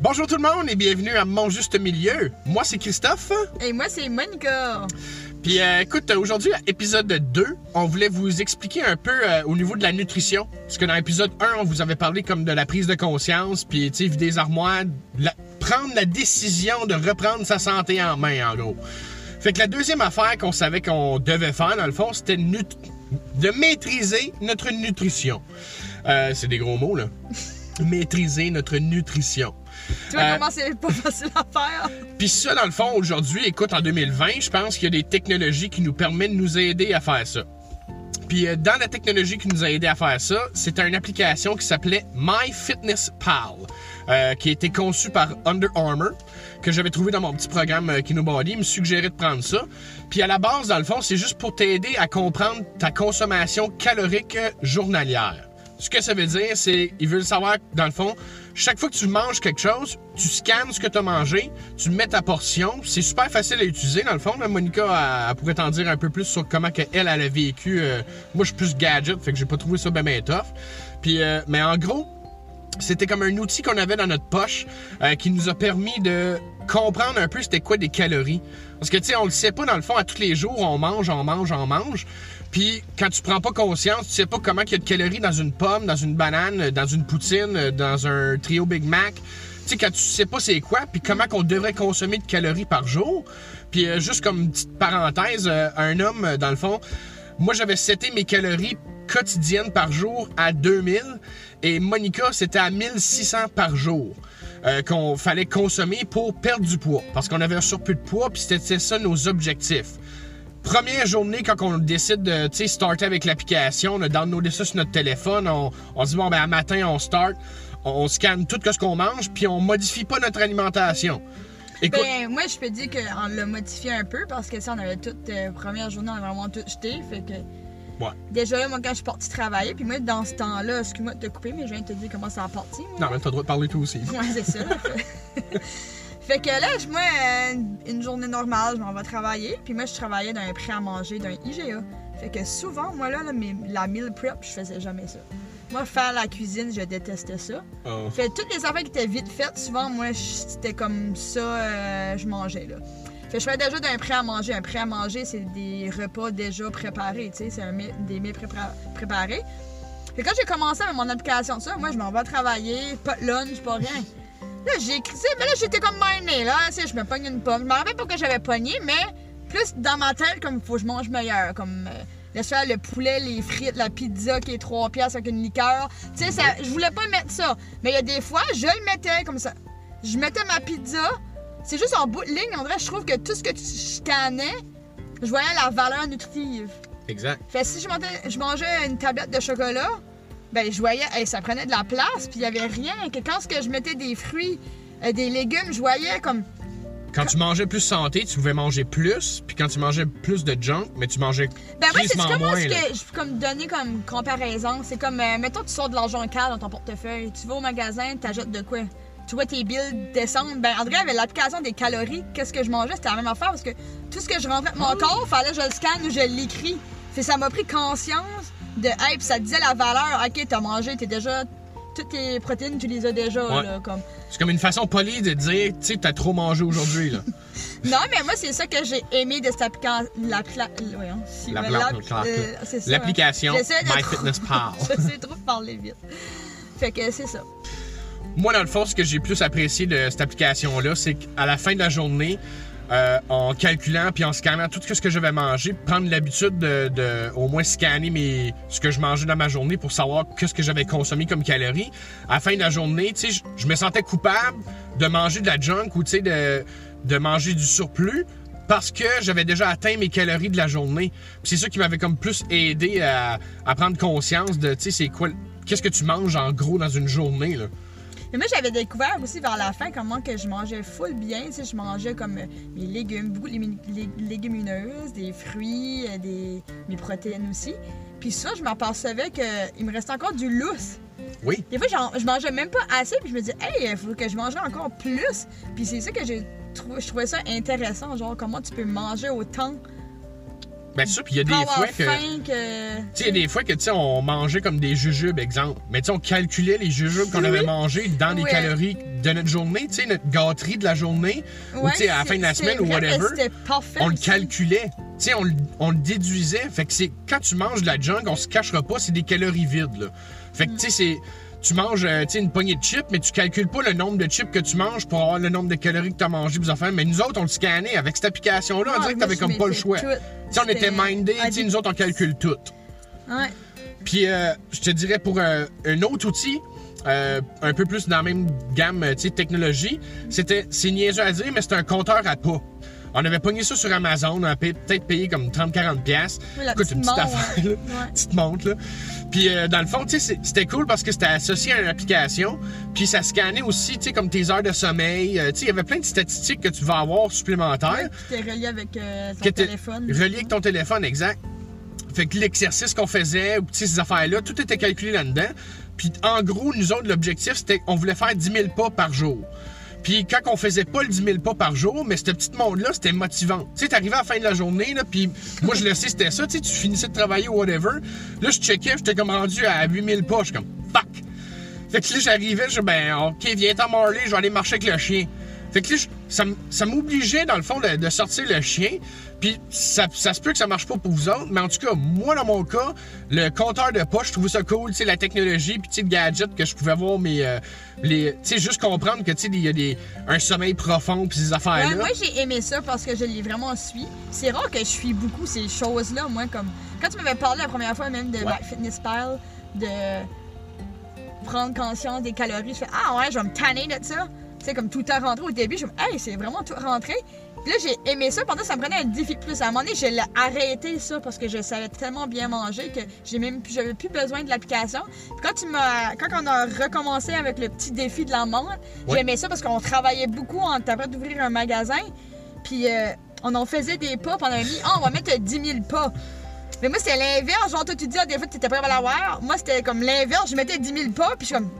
Bonjour tout le monde et bienvenue à Mon Juste Milieu. Moi, c'est Christophe. Et moi, c'est Monica. Puis euh, écoute, aujourd'hui, épisode 2, on voulait vous expliquer un peu euh, au niveau de la nutrition. Parce que dans l'épisode 1, on vous avait parlé comme de la prise de conscience, puis tu sais, des armoires, la- prendre la décision de reprendre sa santé en main, en gros. Fait que la deuxième affaire qu'on savait qu'on devait faire, dans le fond, c'était nut- de maîtriser notre nutrition. Euh, c'est des gros mots, là. maîtriser notre nutrition. Tu vois Euh, comment c'est pas facile à faire? Puis ça, dans le fond, aujourd'hui, écoute, en 2020, je pense qu'il y a des technologies qui nous permettent de nous aider à faire ça. Puis euh, dans la technologie qui nous a aidé à faire ça, c'était une application qui s'appelait MyFitnessPal, euh, qui a été conçue par Under Armour, que j'avais trouvé dans mon petit programme euh, KinoBody. Il me suggérait de prendre ça. Puis à la base, dans le fond, c'est juste pour t'aider à comprendre ta consommation calorique euh, journalière. Ce que ça veut dire, c'est ils veulent savoir, dans le fond, chaque fois que tu manges quelque chose, tu scannes ce que tu as mangé, tu mets ta portion. C'est super facile à utiliser, dans le fond. Monica, pourrait t'en dire un peu plus sur comment que elle, elle a vécu. euh, moi, je suis plus gadget, fait que j'ai pas trouvé ça bien ben tough. Puis, euh, mais en gros, c'était comme un outil qu'on avait dans notre poche euh, qui nous a permis de comprendre un peu c'était quoi des calories. Parce que, tu sais, on le sait pas dans le fond, à tous les jours, on mange, on mange, on mange. Puis quand tu prends pas conscience, tu sais pas comment il y a de calories dans une pomme, dans une banane, dans une poutine, dans un trio Big Mac. Tu sais, quand tu sais pas c'est quoi, puis comment qu'on devrait consommer de calories par jour. Puis euh, juste comme petite parenthèse, euh, un homme, euh, dans le fond, moi j'avais seté mes calories quotidiennes par jour à 2000 et Monica c'était à 1600 par jour euh, qu'on fallait consommer pour perdre du poids parce qu'on avait un surplus de poids puis c'était ça nos objectifs. Première journée, quand on décide de tu sais, starter avec l'application, on a downloadé ça sur notre téléphone, on, on se dit bon ben à matin on start, on, on scanne tout ce qu'on mange, puis on modifie pas notre alimentation. Écoute, Ben, moi, je peux dire qu'on l'a modifié un peu parce que ça, on avait toute euh, première journée, on avait vraiment tout jeté. Fait que. Ouais. Déjà là, moi, quand je suis partie travailler, puis moi, dans ce temps-là, excuse-moi de te couper, mais je viens de te dire comment ça a parti. moi. non mais t'as le droit de parler toi aussi. Ouais, c'est ça. fait que là, je- moi, euh, une journée normale, je m'en vais travailler. Puis moi, je travaillais dans un prêt à manger d'un IGA. Fait que souvent, moi, là, là, mes- la meal prep, je faisais jamais ça. Moi, faire la cuisine, je détestais ça. Oh. Fait toutes les affaires qui étaient vite faites, souvent, moi, c'était comme ça, euh, je mangeais, là. Fait que je fais déjà d'un prêt à manger. Un prêt à manger, c'est des repas déjà préparés, tu sais, c'est des mets prépa- préparés. Fait que quand j'ai commencé avec mon application de ça, moi, je m'en vais travailler, pas de lunch, pas rien. Là, j'ai mais là, j'étais comme miné, là, tu sais, je me pogne une pomme. Je me rappelle pas que j'avais pogné, mais plus dans ma tête, comme, faut que je mange meilleur, comme... euh, Laisse faire le poulet, les frites, la pizza qui est 3 piastres avec une liqueur. Tu sais, ça- je voulais pas mettre ça. Mais il y a des fois, je le mettais comme ça. Je mettais ma pizza. C'est juste en bout de ligne, en vrai, je trouve que tout ce que tu scannais, je voyais la valeur nutritive. Exact. Fait que si je mangeais, je mangeais une tablette de chocolat, ben je voyais, hey, ça prenait de la place, puis il y avait rien. Que quand ce que je mettais des fruits, euh, des légumes, je voyais comme Quand tu mangeais plus santé, tu pouvais manger plus, puis quand tu mangeais plus de junk, mais tu mangeais Ben moi, c'est comment moins. ce que je peux comme donner comme comparaison? C'est comme, euh, mettons, tu sors de l'argent calme dans ton portefeuille. Tu vas au magasin, t'ajoutes de quoi? Tu vois tes billes descendre. Ben, André avait l'application des calories. Qu'est-ce que je mangeais? C'était la même affaire parce que tout ce que je rentrais de mon corps, fallait que je le scanne ou je l'écris. Fait ça m'a pris conscience de, hey, puis ça disait la valeur. Ok, t'as mangé, t'es déjà. Toutes tes protéines, tu les as déjà, Ouais. là, comme. C'est comme une façon polie de dire, tu sais, t'as trop mangé aujourd'hui, là. Non, mais moi, c'est ça que j'ai aimé de cette application. La, pla- voyons, si, La ouais, plante, l'app- la- euh, c'est ça. L'application de trop- MyFitnessPal. J'essaie trop parler vite. Fait que c'est ça. Moi, dans le fond, ce que j'ai plus apprécié de cette application-là, c'est qu'à la fin de la journée, euh, en calculant puis en scannant tout ce que je vais manger, prendre l'habitude de, au moins scanner mes, ce que je mangeais dans ma journée pour savoir qu'est-ce que j'avais consommé comme calories. À la fin de la journée, tu sais, je, me sentais coupable de manger de la junk ou tu sais de, de manger du surplus parce que j'avais déjà atteint mes calories de la journée. C'est ça qui m'avait comme plus aidé à, à prendre conscience de, tu sais, c'est quoi, qu'est-ce que tu manges en gros dans une journée là? Mais moi, j'avais découvert aussi vers la fin comment que je mangeais full bien. Tu sais, je mangeais comme euh, mes légumes, beaucoup de légumineuses, des fruits, euh, des, mes protéines aussi. Puis ça, je m'apercevais qu'il me restait encore du lousse. Oui. Des fois, je mangeais même pas assez, puis je me disais, hey, il faut que je mangerais encore plus. Puis c'est ça que j'ai je trouvais ça intéressant, genre comment tu peux manger autant Ben ça, puis il y a des fois que... Tu sais, il y a des fois que, tu sais, on mangeait comme des jujubes, exemple. Mais tu sais, on calculait les jujubes qu'on Oui. avait mangés dans les calories de notre journée, tu sais, notre gâterie de la journée, ou tu sais, à la fin de la semaine ou whatever. Parfait. On le calculait. Tu sais, on, le- on le déduisait. Fait que c'est quand tu manges de la junk, on se cachera pas, c'est des calories vides, là. Fait que, tu sais, c'est. Tu manges euh, une poignée de chips, mais tu calcules pas le nombre de chips que tu manges pour avoir le nombre de calories que tu as mangé, faire. Mais nous autres, on le scannait avec cette application-là. on Ouais, dirait que t'avais comme pas le choix. on était mindés, nous autres, on calcule tout. Ouais. Puis, euh, je te dirais pour euh, un autre outil, euh, un peu plus dans la même gamme euh, de technologie, c'était, c'est niaiseux à dire, mais c'était un compteur à pas. On avait pogné ça sur Amazon, on a peut-être payé comme 30-40$. piastres. Oui, Écoute, une petite montre, affaire, là. Ouais. petite montre, là. Puis, euh, dans le fond, c'était cool parce que c'était associé à une application. Puis, ça scannait aussi, tu sais, comme tes heures de sommeil. Euh, tu sais, il y avait plein de statistiques que tu vas avoir supplémentaires. Ouais, puis t'es relié avec euh, ton téléphone. relié avec ton téléphone, exact. Fait que l'exercice qu'on faisait, ou ces affaires-là, tout était calculé là-dedans. Puis en gros, nous autres, l'objectif, c'était qu'on voulait faire 10 000 pas par jour. Puis quand on faisait pas le 10 000 pas par jour, mais cette petite monde-là, c'était motivant. Tu sais, t'arrivais à la fin de la journée, là, puis moi, je le sais, c'était ça. Tu tu finissais de travailler ou whatever. Là, je checkais, j'étais comme rendu à 8 000 pas. Je suis comme, fuck! Fait que là, j'arrivais, je dis, ben, OK, viens t'en Marley, je vais aller marcher avec le chien. Fait que là, ça, m'obligeait, dans le fond, de, de sortir le chien. Puis ça, ça se peut que ça marche pas pour vous autres, mais en tout cas, moi, dans mon cas, le compteur de poche, je trouvais ça cool, tu sais, la technologie, puis tu sais, le gadget que je pouvais voir, mes, euh, les, tu sais, juste comprendre que, tu sais, il y a des, un sommeil profond, puis ces affaires-là. Ouais, moi j'ai aimé ça parce que je l'ai vraiment suivi. C'est rare que je suis beaucoup ces choses-là, moi comme quand tu m'avais parlé la première fois même de Ouais. MyFitnessPal, de prendre conscience des calories, je fais ah ouais, je vais me tanner de ça. Sais comme tout a rentré au début, je me hey, c'est vraiment tout rentré. Puis là j'ai aimé ça, pendant ça me prenait un défi de plus. À un moment donné, je l'ai arrêté ça parce que je savais tellement bien manger que j'ai même plus- j'avais plus besoin de l'application. Puis quand tu quand on a recommencé avec le petit défi de la montre, Ouais. j'aimais ça parce qu'on travaillait beaucoup en train d'ouvrir un magasin. Puis euh, on en faisait des pas, puis on a mis, ah, on va mettre 10 000 pas. Mais moi, c'était l'inverse. Genre, toi, tu dis, ah, des fois, tu étais prêt à l'avoir. Moi, c'était comme l'inverse. Je mettais 10 000 pas, puis je suis comme,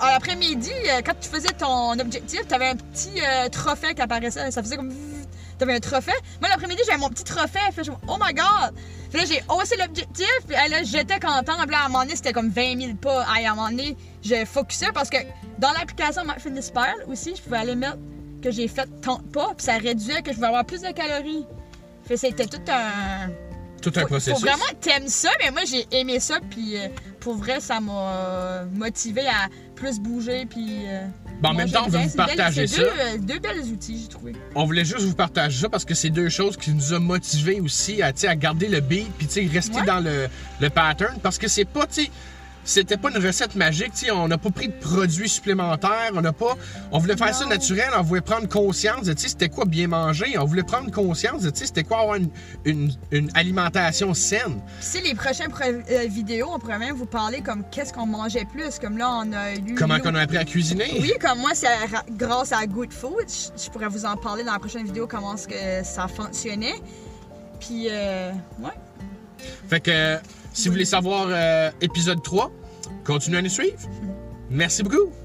ah, à l'après-midi, euh, quand tu faisais ton objectif, tu avais un petit euh, trophée qui apparaissait. Ça faisait comme, tu avais un trophée. Moi, l'après-midi, j'avais mon petit trophée. Fait, oh my god. Là, j'ai haussé l'objectif, puis là, j'étais content. Là, à un moment donné, c'était comme 20 000 pas. À un moment donné, je focusais parce que dans l'application MyFitnessPal aussi, je pouvais aller mettre que j'ai fait tant de pas, puis ça réduisait que je pouvais avoir plus de calories. Fait c'était tout un. Tout un processus. faut vraiment t'aimes ça, mais moi j'ai aimé ça, puis pour vrai, ça m'a euh, motivé à plus bouger, puis. euh, Bon, en même temps, on veut vous partager ça. Deux, deux belles outils, j'ai trouvé. On voulait juste vous partager ça parce que c'est deux choses qui nous ont motivés aussi à, à garder le beat puis rester Ouais. dans le, le pattern parce que c'est pas, sais, c'était pas une recette magique, tu sais, on n'a pas pris de produits supplémentaires, on n'a pas, on voulait faire ça naturel, on voulait prendre conscience de, c'était quoi bien manger, on voulait prendre conscience de, c'était quoi avoir une, une, une alimentation saine. Si les prochaines pro- euh, vidéos, on pourrait même vous parler comme qu'est-ce qu'on mangeait plus, comme là on a eu. Comment qu'on a appris à cuisiner. Oui, comme moi, c'est grâce à Good Food. Je, pourrais vous en parler dans la prochaine vidéo comment que ça fonctionnait. Puis, euh, ouais. Fait que si vous voulez savoir euh, épisode 3, continuez à nous suivre. Merci beaucoup.